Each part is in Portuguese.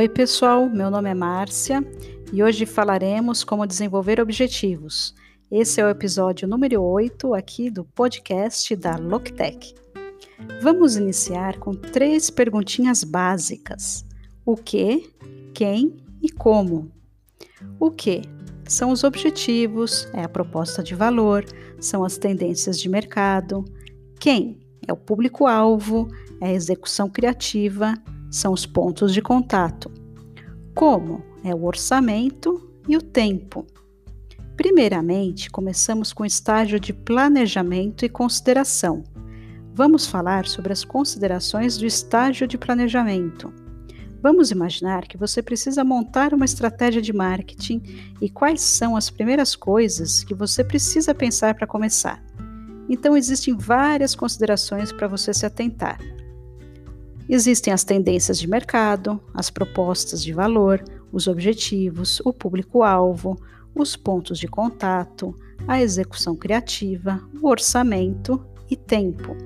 Oi, pessoal, meu nome é Márcia e hoje falaremos como desenvolver objetivos. Esse é o episódio número 8 aqui do podcast da Loctech. Vamos iniciar com três perguntinhas básicas: o que, quem e como. O que? São os objetivos, é a proposta de valor, são as tendências de mercado. Quem? É o público-alvo, é a execução criativa, são os pontos de contato. Como? É o orçamento e o tempo. Primeiramente, começamos com o estágio de planejamento e consideração. Vamos falar sobre as considerações do estágio de planejamento. Vamos imaginar que você precisa montar uma estratégia de marketing e quais são as primeiras coisas que você precisa pensar para começar. Então, existem várias considerações para você se atentar. Existem as tendências de mercado, as propostas de valor, os objetivos, o público-alvo, os pontos de contato, a execução criativa, o orçamento e tempo.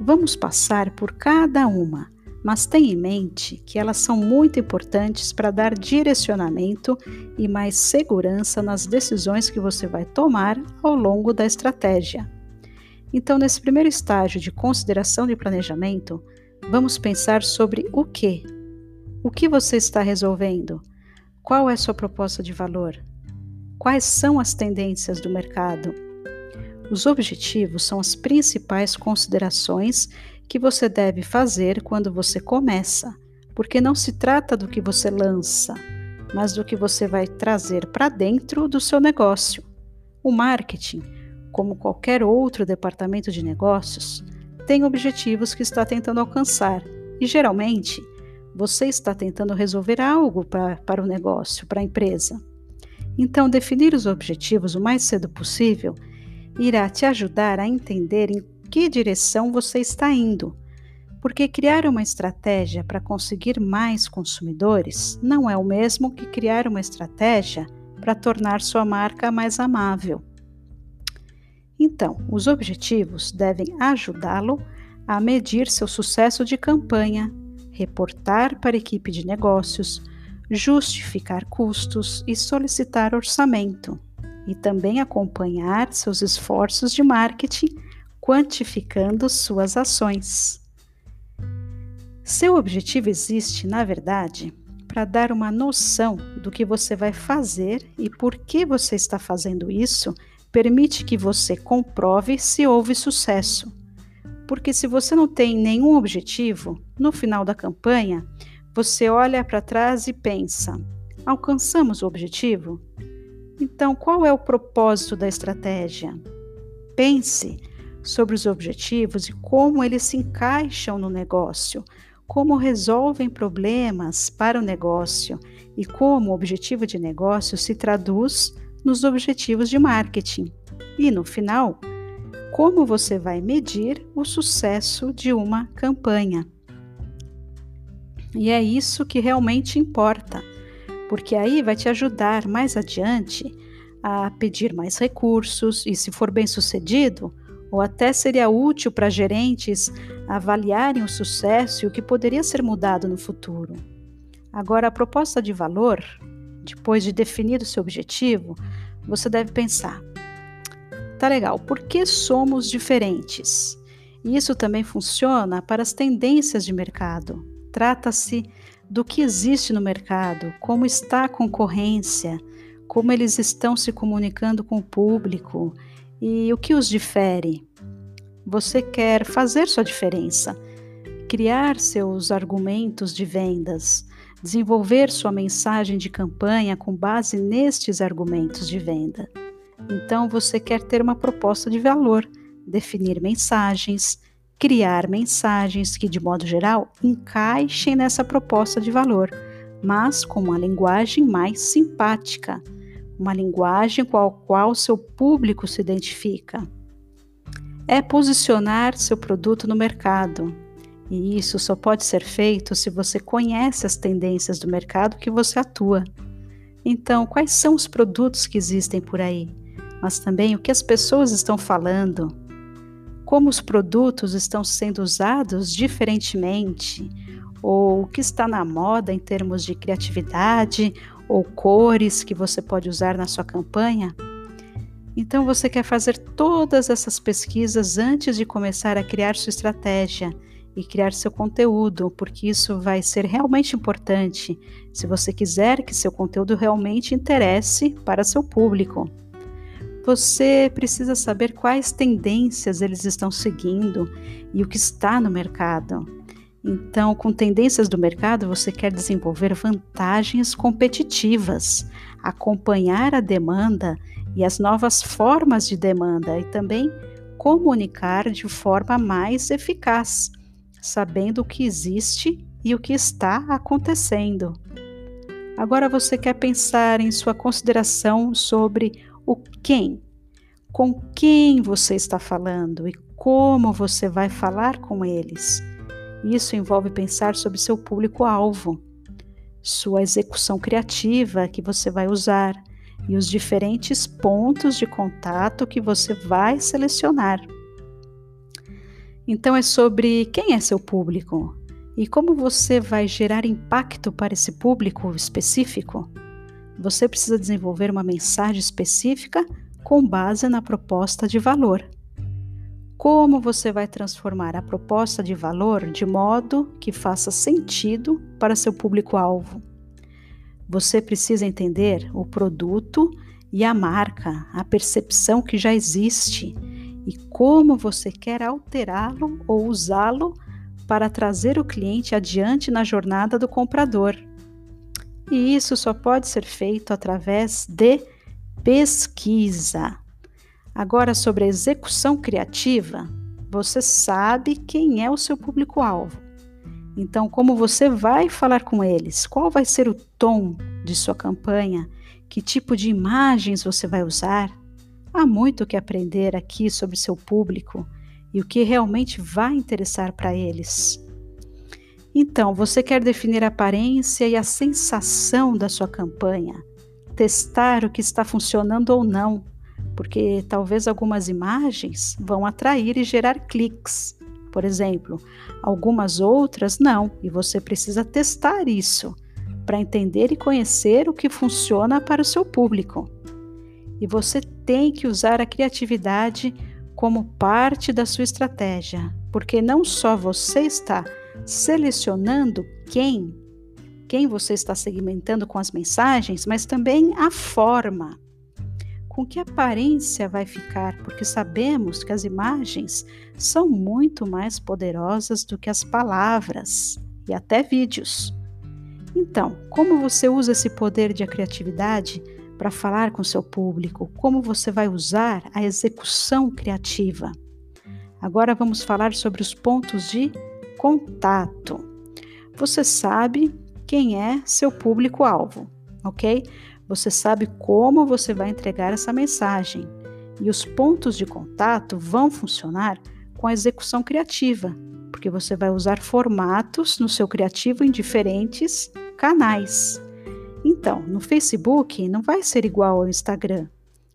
Vamos passar por cada uma mas tenha em mente que elas são muito importantes para dar direcionamento e mais segurança nas decisões que você vai tomar ao longo da estratégia. Então, nesse primeiro estágio de consideração de planejamento, vamos pensar sobre o que. O que você está resolvendo? Qual é sua proposta de valor? Quais são as tendências do mercado? Os objetivos são as principais considerações que você deve fazer quando você começa, porque não se trata do que você lança, mas do que você vai trazer para dentro do seu negócio. O marketing, como qualquer outro departamento de negócios, tem objetivos que está tentando alcançar e geralmente você está tentando resolver algo pra, para o negócio, para a empresa. Então, definir os objetivos o mais cedo possível irá te ajudar a entender em que direção você está indo. Porque criar uma estratégia para conseguir mais consumidores não é o mesmo que criar uma estratégia para tornar sua marca mais amável. Então, os objetivos devem ajudá-lo a medir seu sucesso de campanha, reportar para a equipe de negócios, justificar custos e solicitar orçamento, e também acompanhar seus esforços de marketing quantificando suas ações. Seu objetivo existe, na verdade, para dar uma noção do que você vai fazer e por que você está fazendo isso, permite que você comprove se houve sucesso. Porque se você não tem nenhum objetivo, no final da campanha, você olha para trás e pensa: alcançamos o objetivo? Então, qual é o propósito da estratégia? Pense sobre os objetivos e como eles se encaixam no negócio, como resolvem problemas para o negócio e como o objetivo de negócio se traduz nos objetivos de marketing. E no final, como você vai medir o sucesso de uma campanha. E é isso que realmente importa, porque aí vai te ajudar mais adiante a pedir mais recursos e, se for bem sucedido, ou até seria útil para gerentes avaliarem o sucesso e o que poderia ser mudado no futuro. Agora, a proposta de valor, depois de definido seu objetivo, você deve pensar: tá legal, por que somos diferentes? E isso também funciona para as tendências de mercado. Trata-se do que existe no mercado, como está a concorrência, como eles estão se comunicando com o público e o que os difere? Você quer fazer sua diferença, criar seus argumentos de vendas, desenvolver sua mensagem de campanha com base nestes argumentos de venda. Então você quer ter uma proposta de valor, definir mensagens, criar mensagens que, de modo geral, encaixem nessa proposta de valor, mas com uma linguagem mais simpática uma linguagem com a qual seu público se identifica. É posicionar seu produto no mercado. E isso só pode ser feito se você conhece as tendências do mercado que você atua. Então, quais são os produtos que existem por aí? Mas também o que as pessoas estão falando, como os produtos estão sendo usados diferentemente, ou o que está na moda em termos de criatividade ou cores que você pode usar na sua campanha? Então você quer fazer todas essas pesquisas antes de começar a criar sua estratégia e criar seu conteúdo, porque isso vai ser realmente importante se você quiser que seu conteúdo realmente interesse para seu público. Você precisa saber quais tendências eles estão seguindo e o que está no mercado. Então, com tendências do mercado, você quer desenvolver vantagens competitivas, acompanhar a demanda e as novas formas de demanda e também comunicar de forma mais eficaz, sabendo o que existe e o que está acontecendo. Agora você quer pensar em sua consideração sobre o quem, com quem você está falando e como você vai falar com eles. Isso envolve pensar sobre seu público-alvo, sua execução criativa que você vai usar e os diferentes pontos de contato que você vai selecionar. Então, é sobre quem é seu público e como você vai gerar impacto para esse público específico. Você precisa desenvolver uma mensagem específica com base na proposta de valor. Como você vai transformar a proposta de valor de modo que faça sentido para seu público-alvo? Você precisa entender o produto e a marca, a percepção que já existe e como você quer alterá-lo ou usá-lo para trazer o cliente adiante na jornada do comprador. E isso só pode ser feito através de pesquisa. Agora, sobre a execução criativa, você sabe quem é o seu público-alvo. Então, como você vai falar com eles? Qual vai ser o tom de sua campanha? Que tipo de imagens você vai usar? Há muito que aprender aqui sobre seu público e o que realmente vai interessar para eles. Então, você quer definir a aparência e a sensação da sua campanha, testar o que está funcionando ou não, porque talvez algumas imagens vão atrair e gerar cliques por exemplo. Algumas outras não, e você precisa testar isso para entender e conhecer o que funciona para o seu público. E você tem que usar a criatividade como parte da sua estratégia, porque não só você está selecionando quem, quem você está segmentando com as mensagens, mas também a forma com que aparência vai ficar, porque sabemos que as imagens são muito mais poderosas do que as palavras e até vídeos. Então, como você usa esse poder de criatividade para falar com seu público? Como você vai usar a execução criativa? Agora vamos falar sobre os pontos de contato. Você sabe quem é seu público-alvo, ok? Você sabe como você vai entregar essa mensagem e os pontos de contato vão funcionar com a execução criativa, porque você vai usar formatos no seu criativo em diferentes canais. Então, no Facebook não vai ser igual ao Instagram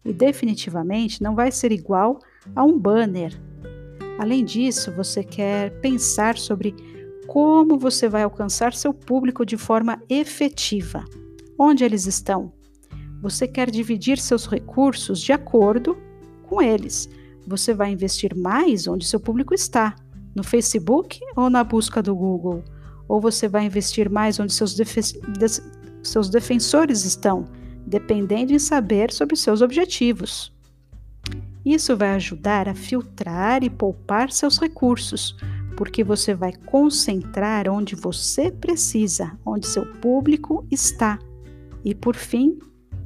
e definitivamente não vai ser igual a um banner. Além disso, você quer pensar sobre como você vai alcançar seu público de forma efetiva. Onde eles estão? Você quer dividir seus recursos de acordo com eles. Você vai investir mais onde seu público está, no Facebook ou na busca do Google? Ou você vai investir mais onde seus, seus defensores estão, dependendo em saber sobre seus objetivos? Isso vai ajudar a filtrar e poupar seus recursos, porque você vai concentrar onde você precisa, onde seu público está. E por fim,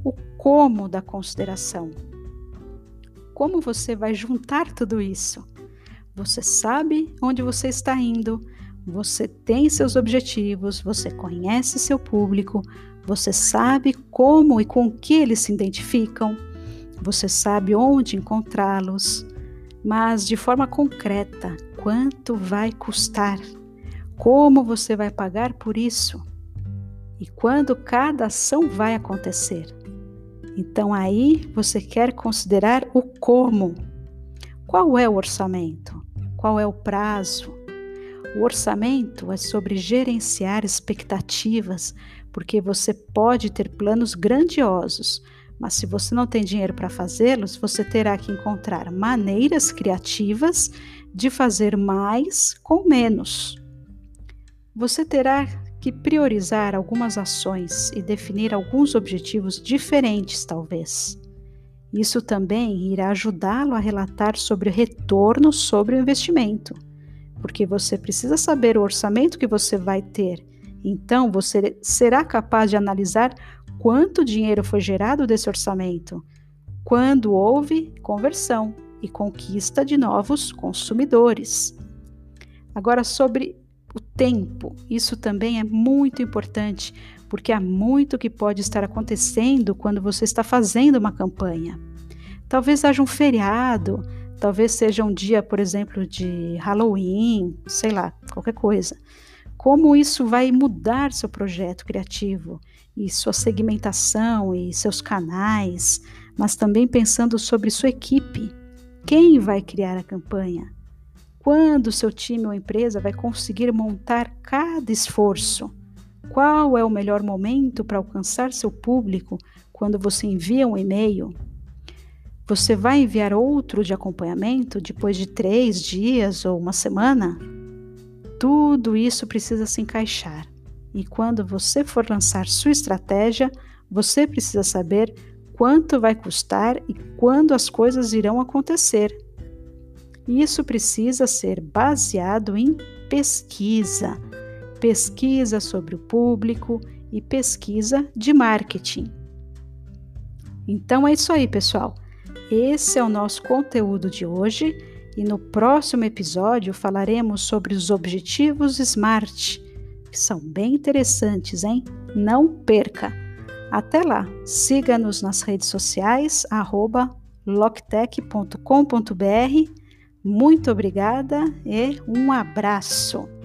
o como da consideração. Como você vai juntar tudo isso? Você sabe onde você está indo, você tem seus objetivos, você conhece seu público, você sabe como e com que eles se identificam, você sabe onde encontrá-los, mas de forma concreta, quanto vai custar? Como você vai pagar por isso? E quando cada ação vai acontecer? Então aí você quer considerar o como. Qual é o orçamento? Qual é o prazo? O orçamento é sobre gerenciar expectativas, porque você pode ter planos grandiosos, mas se você não tem dinheiro para fazê-los, você terá que encontrar maneiras criativas de fazer mais com menos. Você terá que priorizar algumas ações e definir alguns objetivos diferentes, talvez. Isso também irá ajudá-lo a relatar sobre o retorno sobre o investimento, porque você precisa saber o orçamento que você vai ter. Então, você será capaz de analisar quanto dinheiro foi gerado desse orçamento, quando houve conversão e conquista de novos consumidores. Agora, sobre o tempo, isso também é muito importante, porque há muito que pode estar acontecendo quando você está fazendo uma campanha. Talvez haja um feriado, talvez seja um dia, por exemplo, de Halloween, sei lá, qualquer coisa. Como isso vai mudar seu projeto criativo e sua segmentação e seus canais, mas também pensando sobre sua equipe. Quem vai criar a campanha? Quando seu time ou empresa vai conseguir montar cada esforço? Qual é o melhor momento para alcançar seu público quando você envia um e-mail? Você vai enviar outro de acompanhamento depois de três dias ou uma semana? Tudo isso precisa se encaixar. E quando você for lançar sua estratégia, você precisa saber quanto vai custar e quando as coisas irão acontecer. Isso precisa ser baseado em pesquisa, pesquisa sobre o público e pesquisa de marketing. Então é isso aí, pessoal. Esse é o nosso conteúdo de hoje e no próximo episódio falaremos sobre os objetivos SMART, que são bem interessantes, hein? Não perca! Até lá, siga-nos nas redes sociais, arroba muito obrigada e um abraço!